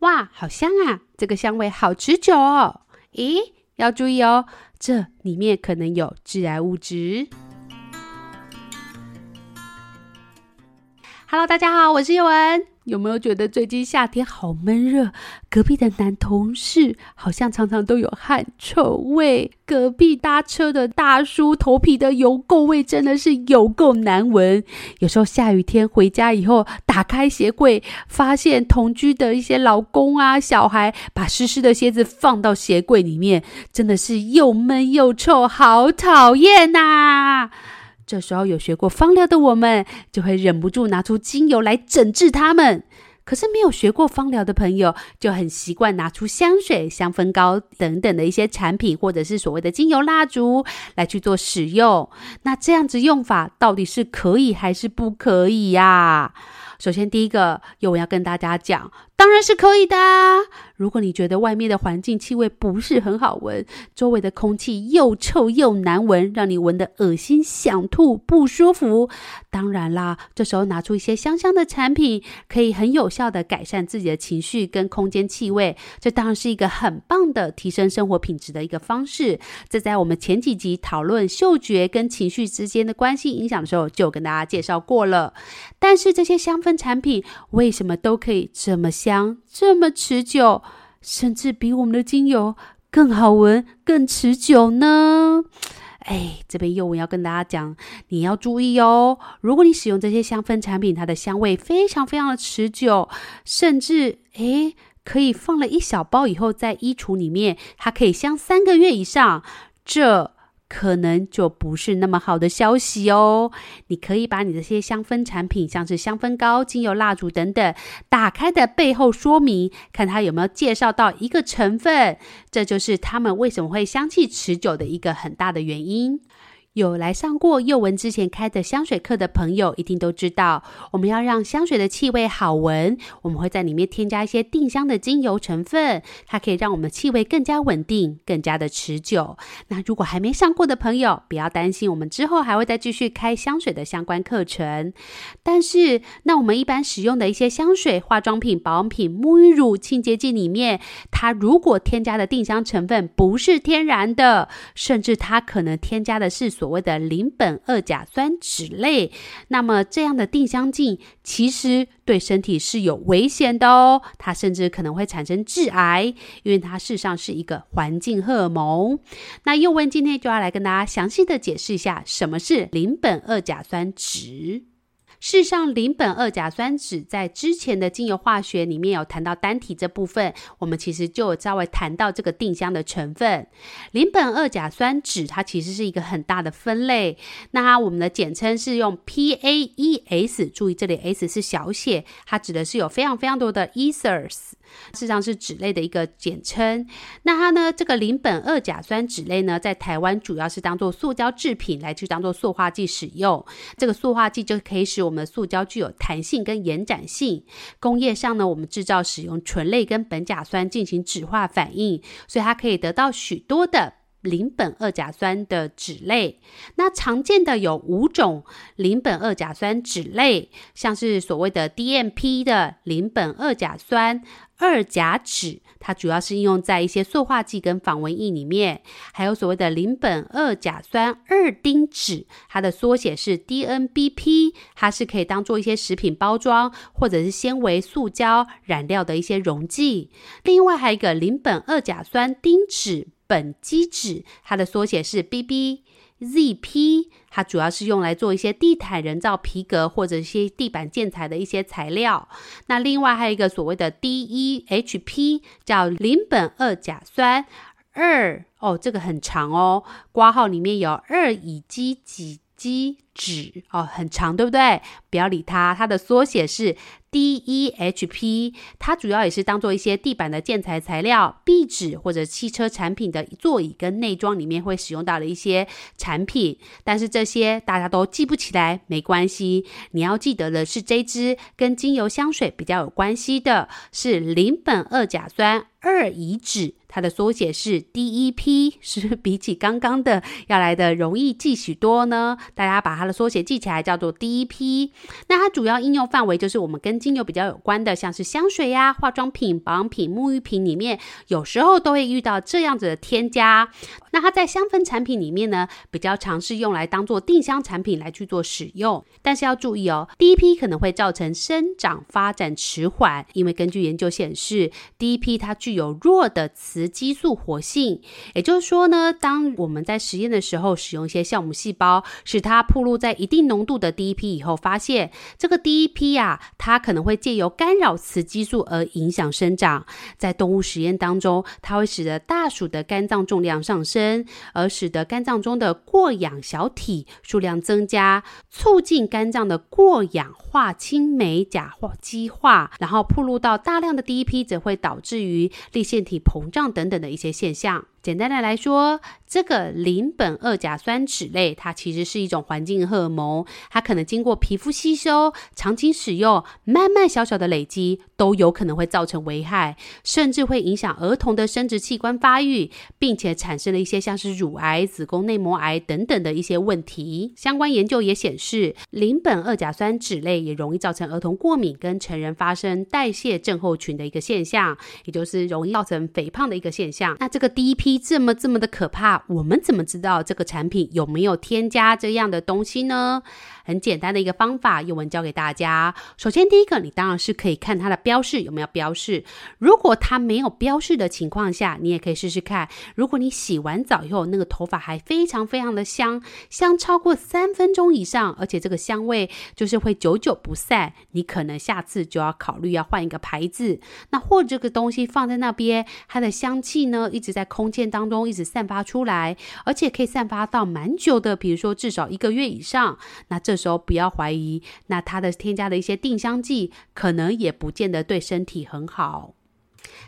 哇，好香啊！这个香味好持久哦。咦，要注意哦，这里面可能有致癌物质。Hello，大家好，我是叶文。有没有觉得最近夏天好闷热？隔壁的男同事好像常常都有汗臭味。隔壁搭车的大叔头皮的油垢味真的是有够难闻。有时候下雨天回家以后，打开鞋柜，发现同居的一些老公啊、小孩把湿湿的鞋子放到鞋柜里面，真的是又闷又臭，好讨厌呐！这时候有学过芳疗的我们，就会忍不住拿出精油来整治它们。可是没有学过芳疗的朋友，就很习惯拿出香水、香氛膏等等的一些产品，或者是所谓的精油蜡烛来去做使用。那这样子用法到底是可以还是不可以呀？首先，第一个，宥雯要跟大家讲，当然是可以的。如果你觉得外面的环境气味不是很好闻，周围的空气又臭又难闻，让你闻得恶心、想吐、不舒服，当然啦，这时候拿出一些香香的产品，可以很有效的改善自己的情绪跟空间气味。这当然是一个很棒的提升生活品质的一个方式。这在我们前几集讨论嗅觉跟情绪之间的关系影响的时候，就跟大家介绍过了。但是这些香氛产品为什么都可以这么香、香这么持久？甚至比我们的精油更好闻、更持久呢？哎，这边又我要跟大家讲，你要注意哦。如果你使用这些香氛产品，它的香味非常非常的持久，甚至哎，可以放了一小包以后在衣橱里面，它可以香三个月以上。这可能就不是那么好的消息哦。你可以把你这些香氛产品，像是香氛膏、精油、蜡烛等等，打开的背后说明，看它有没有介绍到一个成分，这就是它们为什么会香气持久的一个很大的原因。有来上过幼文之前开的香水课的朋友，一定都知道，我们要让香水的气味好闻，我们会在里面添加一些定香的精油成分，它可以让我们气味更加稳定，更加的持久。那如果还没上过的朋友，不要担心，我们之后还会再继续开香水的相关课程。但是，那我们一般使用的一些香水、化妆品、保养品、沐浴乳、清洁剂里面，它如果添加的定香成分不是天然的，甚至它可能添加的是所所谓的邻苯二甲酸酯类，那么这样的定香剂其实对身体是有危险的哦，它甚至可能会产生致癌，因为它事实上是一个环境荷尔蒙。那又问今天就要来跟大家详细的解释一下什么是邻苯二甲酸酯。事实上，邻苯二甲酸酯在之前的精油化学里面有谈到单体这部分，我们其实就有稍微谈到这个定香的成分。邻苯二甲酸酯它其实是一个很大的分类，那我们的简称是用 PAES，注意这里 S 是小写，它指的是有非常非常多的 ethers。事实上是酯类的一个简称。那它呢，这个邻苯二甲酸酯类呢，在台湾主要是当做塑胶制品来去当做塑化剂使用。这个塑化剂就可以使我我们塑胶具有弹性跟延展性。工业上呢，我们制造使用醇类跟苯甲酸进行酯化反应，所以它可以得到许多的。邻苯二甲酸的酯类，那常见的有五种邻苯二甲酸酯类，像是所谓的 DMP 的邻苯二甲酸二甲酯，它主要是应用在一些塑化剂跟防蚊液里面；还有所谓的邻苯二甲酸二丁酯，它的缩写是 DNBP，它是可以当做一些食品包装或者是纤维、塑胶染料的一些溶剂。另外还有一个邻苯二甲酸丁酯。苯基酯，它的缩写是 BBZP，它主要是用来做一些地毯、人造皮革或者一些地板建材的一些材料。那另外还有一个所谓的 DEHP，叫邻苯二甲酸二，哦，这个很长哦，括号里面有二乙基己基纸，哦，很长，对不对？不要理它，它的缩写是。DEHP，它主要也是当做一些地板的建材材料、壁纸或者汽车产品的座椅跟内装里面会使用到的一些产品。但是这些大家都记不起来，没关系。你要记得的是，这支跟精油香水比较有关系的是邻苯二甲酸二乙酯，它的缩写是 DEP，是比起刚刚的要来的容易记许多呢？大家把它的缩写记起来，叫做 DEP。那它主要应用范围就是我们跟精油比较有关的，像是香水呀、化妆品、保养品、沐浴品里面，有时候都会遇到这样子的添加。那它在香氛产品里面呢，比较常是用来当做定香产品来去做使用。但是要注意哦，DEP 可能会造成生长发展迟缓，因为根据研究显示，DEP 它具有弱的雌激素活性。也就是说呢，当我们在实验的时候使用一些酵母细胞，使它暴露在一定浓度的 DEP 以后，发现这个 DEP 呀、啊，它可能会借由干扰雌激素而影响生长。在动物实验当中，它会使得大鼠的肝脏重量上升。而使得肝脏中的过氧小体数量增加，促进肝脏的过氧化氢酶甲化基化，然后暴露到大量的 DEP，则会导致于粒线体膨胀等等的一些现象。简单的来说，这个邻苯二甲酸酯类，它其实是一种环境荷尔蒙，它可能经过皮肤吸收、长期使用、慢慢小小的累积，都有可能会造成危害，甚至会影响儿童的生殖器官发育，并且产生了一些像是乳癌、子宫内膜癌等等的一些问题。相关研究也显示，邻苯二甲酸酯类也容易造成儿童过敏，跟成人发生代谢症候群的一个现象，也就是容易造成肥胖的一个现象。那这个第一批这么这么的可怕，我们怎么知道这个产品有没有添加这样的东西呢？很简单的一个方法，宥雯教给大家。首先，第一个，你当然是可以看它的标示有没有标示。如果它没有标示的情况下，你也可以试试看。如果你洗完澡以后，那个头发还非常非常的香，香超过三分钟以上，而且这个香味就是会久久不散，你可能下次就要考虑要换一个牌子。那或者这个东西放在那边，它的香气呢一直在空当中一直散发出来，而且可以散发到蛮久的，比如说至少一个月以上。那这时候不要怀疑，那它的添加的一些定香剂，可能也不见得对身体很好。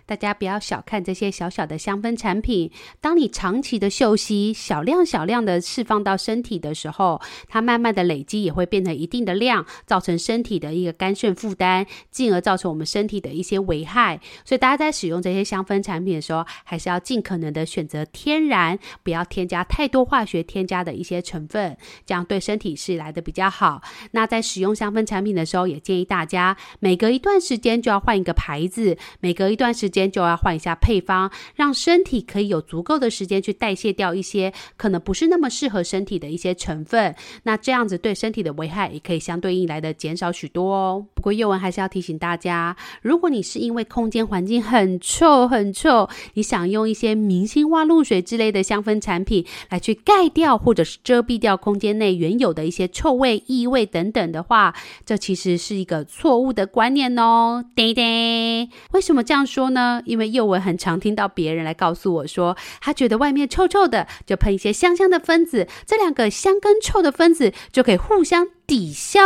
大家不要小看这些小小的香氛产品。当你长期的嗅吸，小量小量的释放到身体的时候，它慢慢的累积也会变成一定的量，造成身体的一个肝肾负担，进而造成我们身体的一些危害。所以大家在使用这些香氛产品的时候，还是要尽可能的选择天然，不要添加太多化学添加的一些成分，这样对身体是来的比较好。那在使用香氛产品的时候，也建议大家每隔一段时间就要换一个牌子，每隔一段时间就要换一下配方，让身体可以有足够的时间去代谢掉一些可能不是那么适合身体的一些成分。那这样子对身体的危害也可以相对应来的减少许多哦。不过宥雯还是要提醒大家，如果你是因为空间环境很臭很臭，你想用一些明星花露水之类的香氛产品来去盖掉或者是遮蔽掉空间内原有的一些臭味、异味等等的话，这其实是一个错误的观念哦。叮叮，为什么这样说呢？因为幼文很常听到别人来告诉我说，他觉得外面臭臭的，就喷一些香香的分子，这两个香跟臭的分子就可以互相抵消。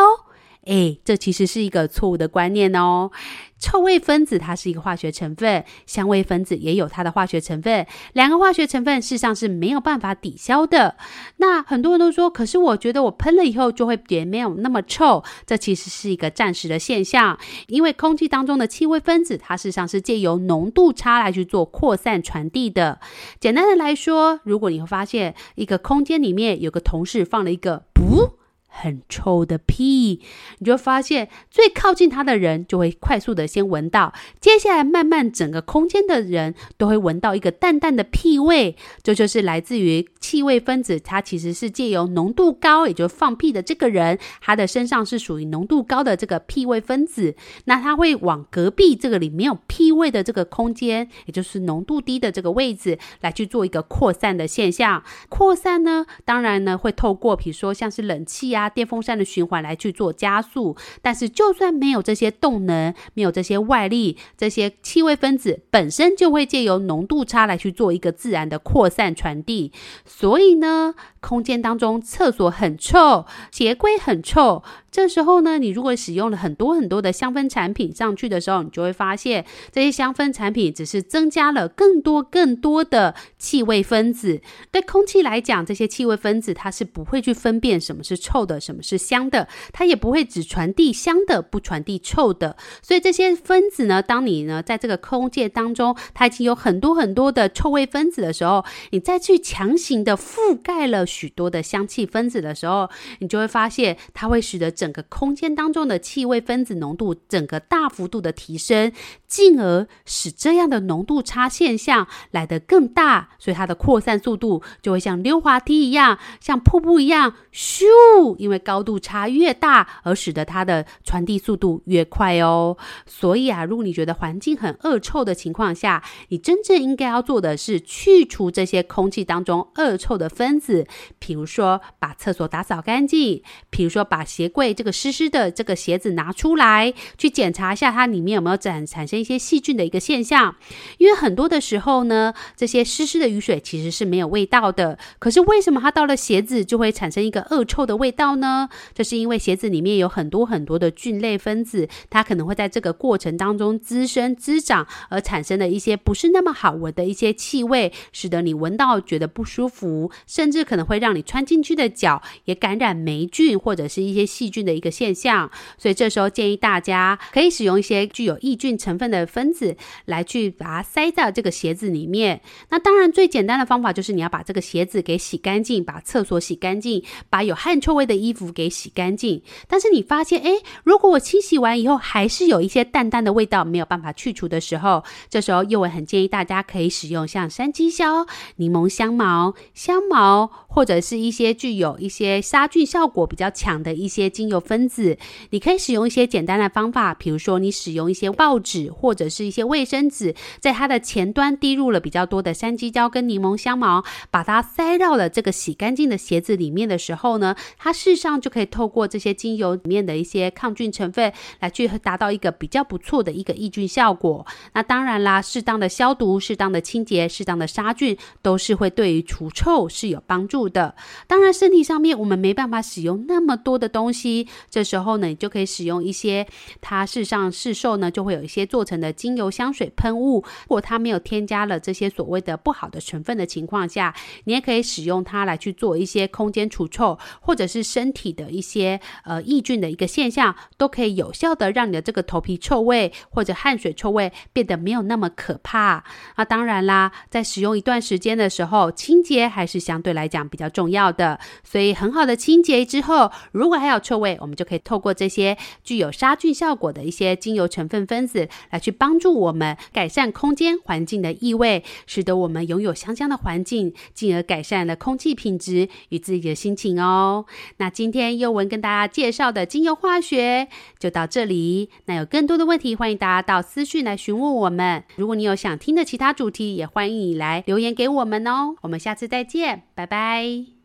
诶，这其实是一个错误的观念哦。臭味分子它是一个化学成分，香味分子也有它的化学成分，两个化学成分事实上是没有办法抵消的。那很多人都说，可是我觉得我喷了以后就会也没有那么臭，这其实是一个暂时的现象，因为空气当中的气味分子它事实上是借由浓度差来去做扩散传递的。简单的来说，如果你会发现一个空间里面有个同事放了一个不。很臭的屁，你就发现最靠近它的人就会快速的先闻到，接下来慢慢整个空间的人都会闻到一个淡淡的屁味，这就，是来自于气味分子，它其实是借由浓度高，也就放屁的这个人，他的身上是属于浓度高的这个屁味分子，那它会往隔壁这个里没有屁味的这个空间，也就是浓度低的这个位置来去做一个扩散的现象。扩散呢，当然呢会透过比如说像是冷气啊。电风扇的循环来去做加速，但是就算没有这些动能，没有这些外力，这些气味分子本身就会借由浓度差来去做一个自然的扩散传递。所以呢，空间当中厕所很臭，鞋柜很臭。这时候呢，你如果使用了很多很多的香氛产品上去的时候，你就会发现这些香氛产品只是增加了更多更多的气味分子。对空气来讲，这些气味分子它是不会去分辨什么是臭的。什么是香的，它也不会只传递香的，不传递臭的。所以这些分子呢，当你呢在这个空间当中，它已经有很多很多的臭味分子的时候，你再去强行的覆盖了许多的香气分子的时候，你就会发现它会使得整个空间当中的气味分子浓度整个大幅度的提升，进而使这样的浓度差现象来得更大，所以它的扩散速度就会像溜滑梯一样，像瀑布一样，咻！因为高度差越大，而使得它的传递速度越快哦。所以啊，如果你觉得环境很恶臭的情况下，你真正应该要做的是去除这些空气当中恶臭的分子，比如说把厕所打扫干净，比如说把鞋柜这个湿湿的这个鞋子拿出来，去检查一下它里面有没有产产生一些细菌的一个现象。因为很多的时候呢，这些湿湿的雨水其实是没有味道的，可是为什么它到了鞋子就会产生一个恶臭的味道呢？这是因为鞋子里面有很多很多的菌类分子，它可能会在这个过程当中滋生滋长，而产生的一些不是那么好闻的一些气味，使得你闻到觉得不舒服，甚至可能会让你穿进去的脚也感染霉菌或者是一些细菌的一个现象。所以这时候建议大家可以使用一些具有抑菌成分的分子来去把它塞到这个鞋子里面。那当然最简单的方法就是你要把这个鞋子给洗干净，把厕所洗干净，把有汗臭味的衣服给洗干净。但是你发现，诶，如果我清洗完以后还是有一些淡淡的味道没有办法去除的时候，这时候又会很建议大家可以使用像山鸡硝、柠檬香茅、香茅，或者是一些具有一些杀菌效果比较强的一些精油分子。你可以使用一些简单的方法，比如说你使用一些报纸或者是一些卫生纸，在它的前端滴入了比较多的山鸡椒跟柠檬香茅，把它塞到了这个洗干净的鞋子里面的时候呢，它是事实上就可以透过这些精油里面的一些抗菌成分来去达到一个比较不错的一个抑菌效果。那当然啦，适当的消毒、适当的清洁、适当的杀菌，都是会对于除臭是有帮助的。当然，身体上面我们没办法使用那么多的东西，这时候呢，你就可以使用一些它事实上市售呢就会有一些做成的精油香水喷雾，如果它没有添加了这些所谓的不好的成分的情况下，你也可以使用它来去做一些空间除臭，或者是身体的一些呃抑菌的一个现象，都可以有效的让你的这个头皮臭味或者汗水臭味变得没有那么可怕。那当然啦，在使用一段时间的时候，清洁还是相对来讲比较重要的。所以很好的清洁之后，如果还有臭味，我们就可以透过这些具有杀菌效果的一些精油成分分子来去帮助我们改善空间环境的异味，使得我们拥有香香的环境，进而改善了空气品质与自己的心情哦。那那今天优文跟大家介绍的精油化学就到这里。那有更多的问题，欢迎大家到私讯来询问我们。如果你有想听的其他主题，也欢迎你来留言给我们哦。我们下次再见，拜拜。